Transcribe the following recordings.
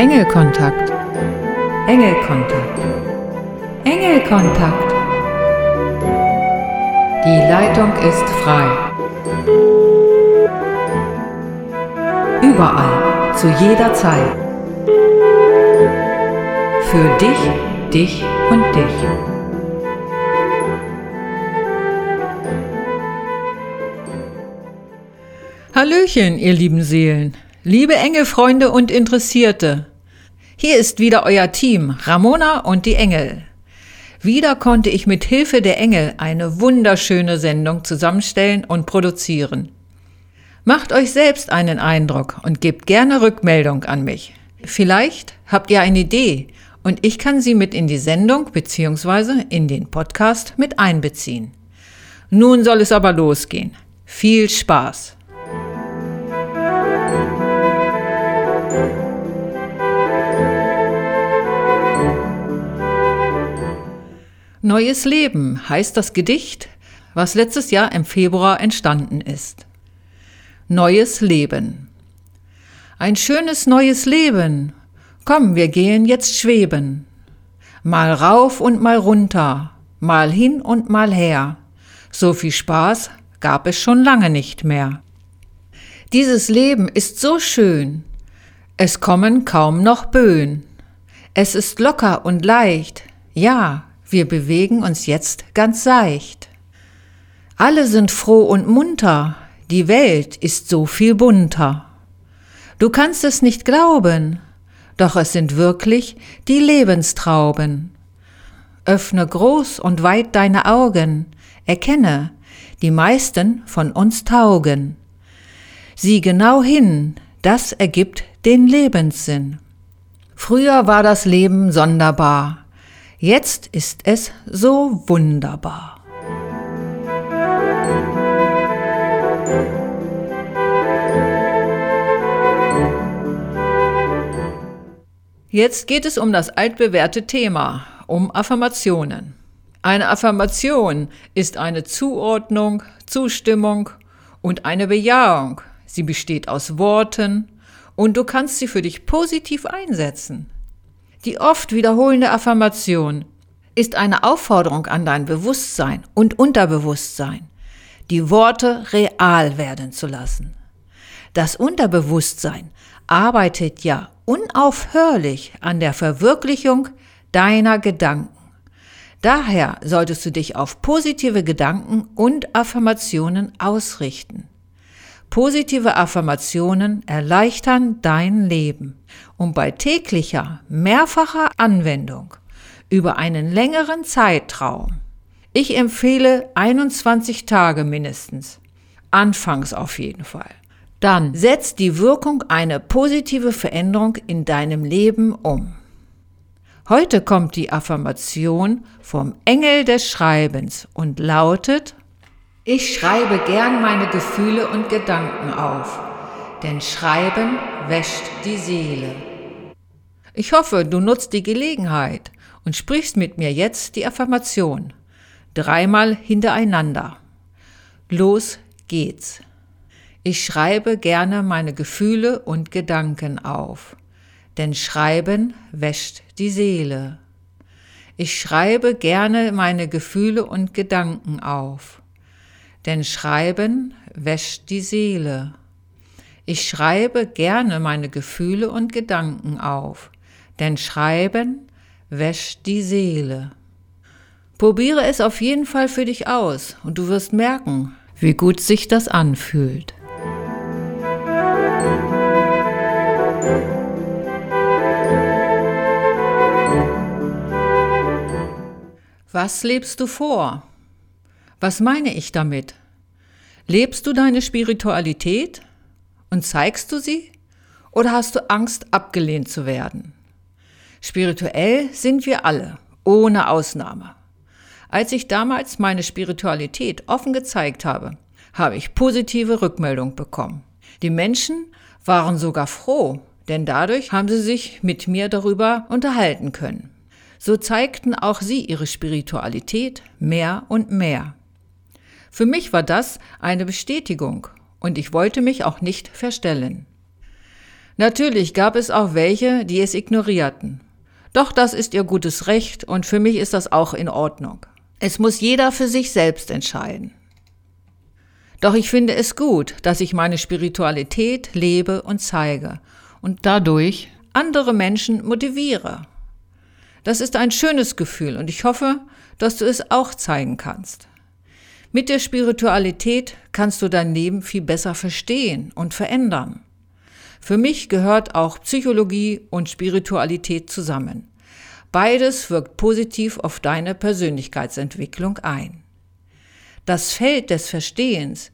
Engelkontakt. Engelkontakt. Engelkontakt. Die Leitung ist frei. Überall, zu jeder Zeit. Für dich, dich und dich. Hallöchen, ihr lieben Seelen. Liebe Engelfreunde und Interessierte, hier ist wieder euer Team, Ramona und die Engel. Wieder konnte ich mit Hilfe der Engel eine wunderschöne Sendung zusammenstellen und produzieren. Macht euch selbst einen Eindruck und gebt gerne Rückmeldung an mich. Vielleicht habt ihr eine Idee und ich kann sie mit in die Sendung bzw. in den Podcast mit einbeziehen. Nun soll es aber losgehen. Viel Spaß! Neues Leben heißt das Gedicht, was letztes Jahr im Februar entstanden ist. Neues Leben. Ein schönes neues Leben. Komm, wir gehen jetzt schweben. Mal rauf und mal runter, mal hin und mal her. So viel Spaß gab es schon lange nicht mehr. Dieses Leben ist so schön. Es kommen kaum noch Böen. Es ist locker und leicht. Ja, wir bewegen uns jetzt ganz seicht. Alle sind froh und munter, die Welt ist so viel bunter. Du kannst es nicht glauben, doch es sind wirklich die Lebenstrauben. Öffne groß und weit deine Augen, erkenne, die meisten von uns taugen. Sieh genau hin, das ergibt den Lebenssinn. Früher war das Leben sonderbar, Jetzt ist es so wunderbar. Jetzt geht es um das altbewährte Thema, um Affirmationen. Eine Affirmation ist eine Zuordnung, Zustimmung und eine Bejahung. Sie besteht aus Worten und du kannst sie für dich positiv einsetzen. Die oft wiederholende Affirmation ist eine Aufforderung an dein Bewusstsein und Unterbewusstsein, die Worte real werden zu lassen. Das Unterbewusstsein arbeitet ja unaufhörlich an der Verwirklichung deiner Gedanken. Daher solltest du dich auf positive Gedanken und Affirmationen ausrichten. Positive Affirmationen erleichtern dein Leben und bei täglicher, mehrfacher Anwendung über einen längeren Zeitraum. Ich empfehle 21 Tage mindestens. Anfangs auf jeden Fall. Dann setzt die Wirkung eine positive Veränderung in deinem Leben um. Heute kommt die Affirmation vom Engel des Schreibens und lautet ich schreibe gern meine Gefühle und Gedanken auf, denn Schreiben wäscht die Seele. Ich hoffe, du nutzt die Gelegenheit und sprichst mit mir jetzt die Affirmation. Dreimal hintereinander. Los geht's. Ich schreibe gerne meine Gefühle und Gedanken auf, denn Schreiben wäscht die Seele. Ich schreibe gerne meine Gefühle und Gedanken auf denn Schreiben wäscht die Seele. Ich schreibe gerne meine Gefühle und Gedanken auf, denn Schreiben wäscht die Seele. Probiere es auf jeden Fall für dich aus und du wirst merken, wie gut sich das anfühlt. Was lebst du vor? Was meine ich damit? Lebst du deine Spiritualität und zeigst du sie? Oder hast du Angst, abgelehnt zu werden? Spirituell sind wir alle, ohne Ausnahme. Als ich damals meine Spiritualität offen gezeigt habe, habe ich positive Rückmeldung bekommen. Die Menschen waren sogar froh, denn dadurch haben sie sich mit mir darüber unterhalten können. So zeigten auch sie ihre Spiritualität mehr und mehr. Für mich war das eine Bestätigung und ich wollte mich auch nicht verstellen. Natürlich gab es auch welche, die es ignorierten. Doch das ist ihr gutes Recht und für mich ist das auch in Ordnung. Es muss jeder für sich selbst entscheiden. Doch ich finde es gut, dass ich meine Spiritualität lebe und zeige und dadurch andere Menschen motiviere. Das ist ein schönes Gefühl und ich hoffe, dass du es auch zeigen kannst. Mit der Spiritualität kannst du dein Leben viel besser verstehen und verändern. Für mich gehört auch Psychologie und Spiritualität zusammen. Beides wirkt positiv auf deine Persönlichkeitsentwicklung ein. Das Feld des Verstehens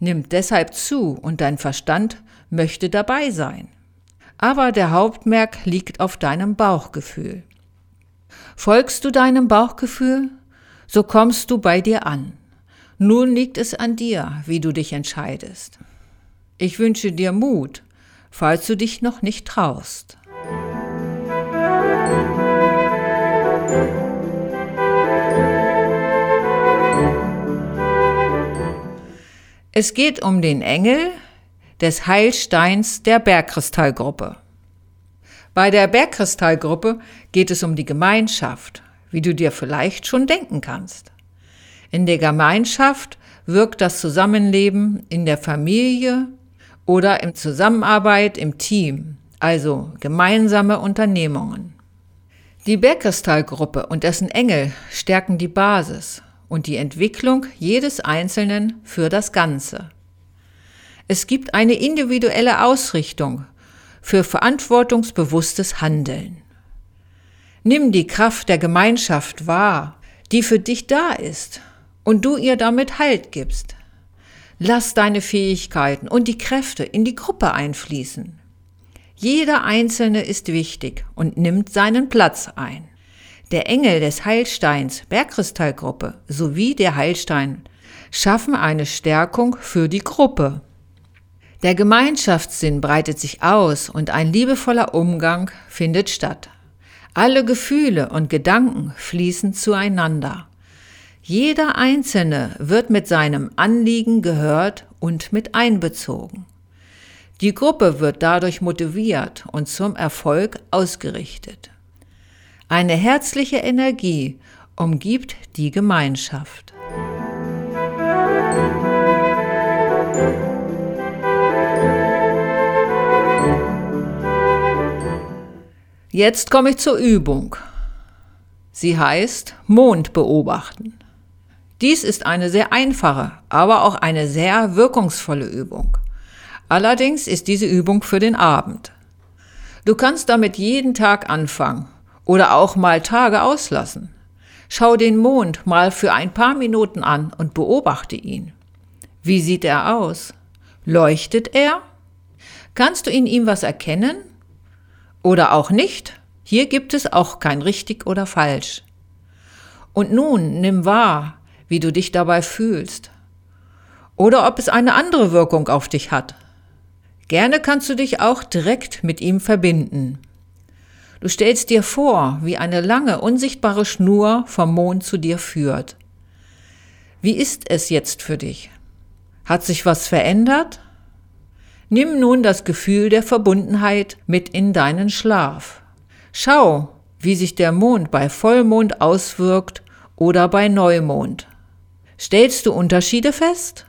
nimmt deshalb zu und dein Verstand möchte dabei sein. Aber der Hauptmerk liegt auf deinem Bauchgefühl. Folgst du deinem Bauchgefühl, so kommst du bei dir an. Nun liegt es an dir, wie du dich entscheidest. Ich wünsche dir Mut, falls du dich noch nicht traust. Es geht um den Engel des Heilsteins der Bergkristallgruppe. Bei der Bergkristallgruppe geht es um die Gemeinschaft, wie du dir vielleicht schon denken kannst. In der Gemeinschaft wirkt das Zusammenleben in der Familie oder in Zusammenarbeit im Team, also gemeinsame Unternehmungen. Die Bergkristallgruppe und dessen Engel stärken die Basis und die Entwicklung jedes Einzelnen für das Ganze. Es gibt eine individuelle Ausrichtung für verantwortungsbewusstes Handeln. Nimm die Kraft der Gemeinschaft wahr, die für dich da ist und du ihr damit Halt gibst. Lass deine Fähigkeiten und die Kräfte in die Gruppe einfließen. Jeder Einzelne ist wichtig und nimmt seinen Platz ein. Der Engel des Heilsteins Bergkristallgruppe sowie der Heilstein schaffen eine Stärkung für die Gruppe. Der Gemeinschaftssinn breitet sich aus und ein liebevoller Umgang findet statt. Alle Gefühle und Gedanken fließen zueinander. Jeder Einzelne wird mit seinem Anliegen gehört und mit einbezogen. Die Gruppe wird dadurch motiviert und zum Erfolg ausgerichtet. Eine herzliche Energie umgibt die Gemeinschaft. Jetzt komme ich zur Übung. Sie heißt Mond beobachten. Dies ist eine sehr einfache, aber auch eine sehr wirkungsvolle Übung. Allerdings ist diese Übung für den Abend. Du kannst damit jeden Tag anfangen oder auch mal Tage auslassen. Schau den Mond mal für ein paar Minuten an und beobachte ihn. Wie sieht er aus? Leuchtet er? Kannst du in ihm was erkennen? Oder auch nicht? Hier gibt es auch kein richtig oder falsch. Und nun nimm wahr, wie du dich dabei fühlst. Oder ob es eine andere Wirkung auf dich hat. Gerne kannst du dich auch direkt mit ihm verbinden. Du stellst dir vor, wie eine lange, unsichtbare Schnur vom Mond zu dir führt. Wie ist es jetzt für dich? Hat sich was verändert? Nimm nun das Gefühl der Verbundenheit mit in deinen Schlaf. Schau, wie sich der Mond bei Vollmond auswirkt oder bei Neumond. Stellst du Unterschiede fest?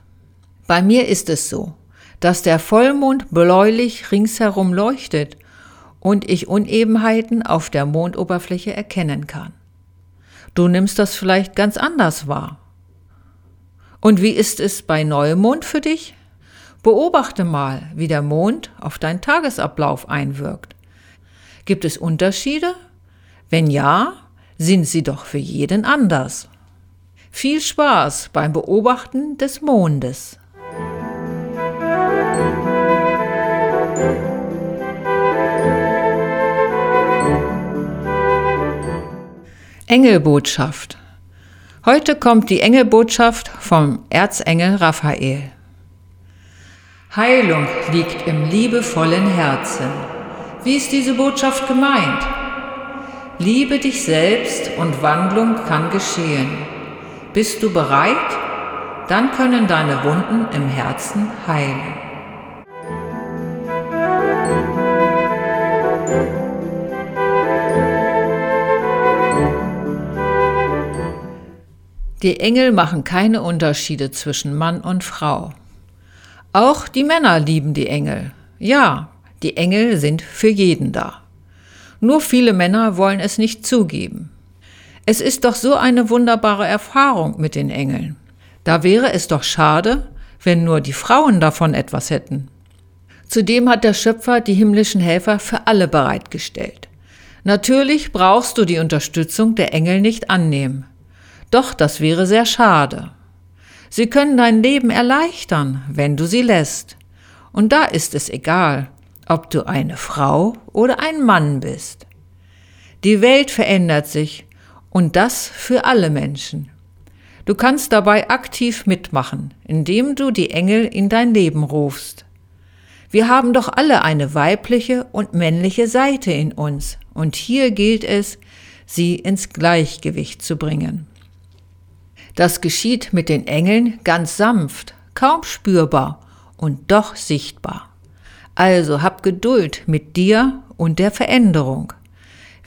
Bei mir ist es so, dass der Vollmond bläulich ringsherum leuchtet und ich Unebenheiten auf der Mondoberfläche erkennen kann. Du nimmst das vielleicht ganz anders wahr. Und wie ist es bei Neumond für dich? Beobachte mal, wie der Mond auf deinen Tagesablauf einwirkt. Gibt es Unterschiede? Wenn ja, sind sie doch für jeden anders. Viel Spaß beim Beobachten des Mondes. Engelbotschaft. Heute kommt die Engelbotschaft vom Erzengel Raphael. Heilung liegt im liebevollen Herzen. Wie ist diese Botschaft gemeint? Liebe dich selbst und Wandlung kann geschehen. Bist du bereit? Dann können deine Wunden im Herzen heilen. Die Engel machen keine Unterschiede zwischen Mann und Frau. Auch die Männer lieben die Engel. Ja, die Engel sind für jeden da. Nur viele Männer wollen es nicht zugeben. Es ist doch so eine wunderbare Erfahrung mit den Engeln. Da wäre es doch schade, wenn nur die Frauen davon etwas hätten. Zudem hat der Schöpfer die himmlischen Helfer für alle bereitgestellt. Natürlich brauchst du die Unterstützung der Engel nicht annehmen. Doch das wäre sehr schade. Sie können dein Leben erleichtern, wenn du sie lässt. Und da ist es egal, ob du eine Frau oder ein Mann bist. Die Welt verändert sich und das für alle Menschen. Du kannst dabei aktiv mitmachen, indem du die Engel in dein Leben rufst. Wir haben doch alle eine weibliche und männliche Seite in uns, und hier gilt es, sie ins Gleichgewicht zu bringen. Das geschieht mit den Engeln ganz sanft, kaum spürbar und doch sichtbar. Also hab Geduld mit dir und der Veränderung.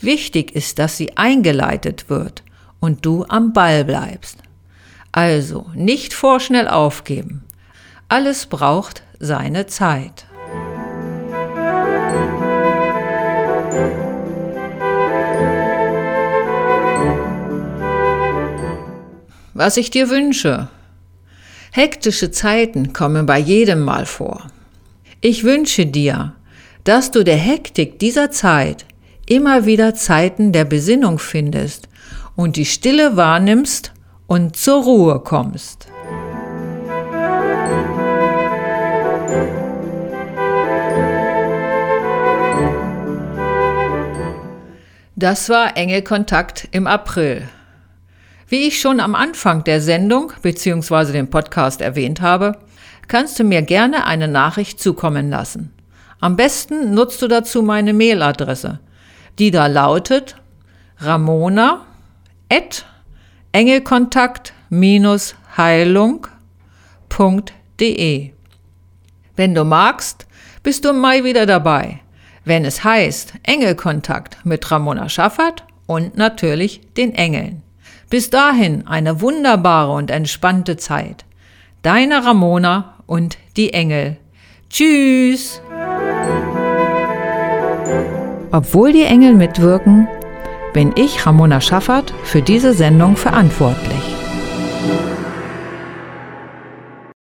Wichtig ist, dass sie eingeleitet wird und du am Ball bleibst. Also nicht vorschnell aufgeben. Alles braucht seine Zeit. Was ich dir wünsche. Hektische Zeiten kommen bei jedem mal vor. Ich wünsche dir, dass du der Hektik dieser Zeit immer wieder Zeiten der Besinnung findest und die Stille wahrnimmst und zur Ruhe kommst. Das war enge Kontakt im April. Wie ich schon am Anfang der Sendung bzw. dem Podcast erwähnt habe, kannst du mir gerne eine Nachricht zukommen lassen. Am besten nutzt du dazu meine Mailadresse, die da lautet ramona at engelkontakt-heilung.de. Wenn du magst, bist du im Mai wieder dabei, wenn es heißt Engelkontakt mit Ramona Schaffert und natürlich den Engeln. Bis dahin eine wunderbare und entspannte Zeit. Deine Ramona und die Engel. Tschüss! Obwohl die Engel mitwirken, bin ich, Ramona Schaffert, für diese Sendung verantwortlich.